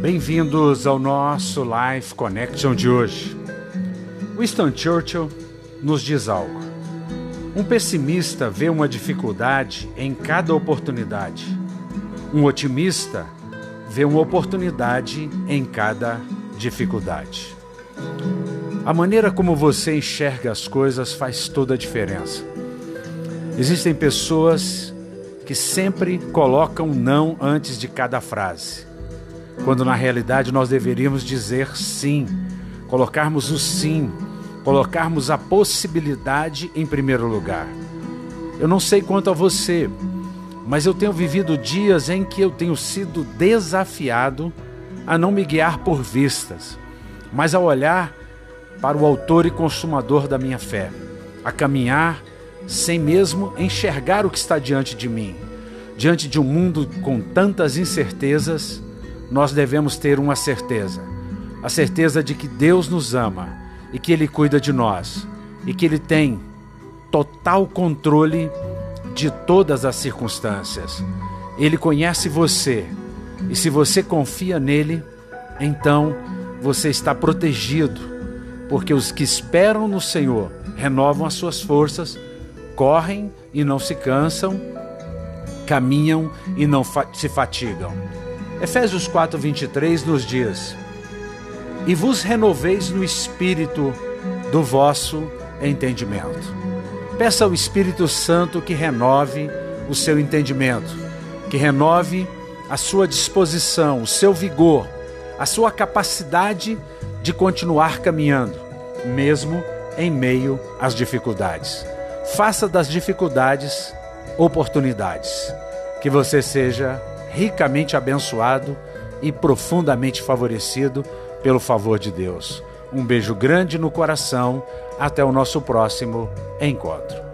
Bem-vindos ao nosso Life Connection de hoje. Winston Churchill nos diz algo. Um pessimista vê uma dificuldade em cada oportunidade. Um otimista vê uma oportunidade em cada dificuldade. A maneira como você enxerga as coisas faz toda a diferença. Existem pessoas que sempre colocam não antes de cada frase quando na realidade nós deveríamos dizer sim, colocarmos o sim, colocarmos a possibilidade em primeiro lugar. Eu não sei quanto a você, mas eu tenho vivido dias em que eu tenho sido desafiado a não me guiar por vistas, mas a olhar para o Autor e Consumador da minha fé, a caminhar sem mesmo enxergar o que está diante de mim, diante de um mundo com tantas incertezas nós devemos ter uma certeza: a certeza de que Deus nos ama e que Ele cuida de nós e que Ele tem total controle de todas as circunstâncias. Ele conhece você e se você confia nele, então você está protegido, porque os que esperam no Senhor renovam as suas forças, correm e não se cansam, caminham e não fa se fatigam. Efésios 4:23 nos diz: E vos renoveis no espírito do vosso entendimento. Peça ao Espírito Santo que renove o seu entendimento, que renove a sua disposição, o seu vigor, a sua capacidade de continuar caminhando, mesmo em meio às dificuldades. Faça das dificuldades oportunidades. Que você seja ricamente abençoado e profundamente favorecido pelo favor de Deus. Um beijo grande no coração. Até o nosso próximo encontro.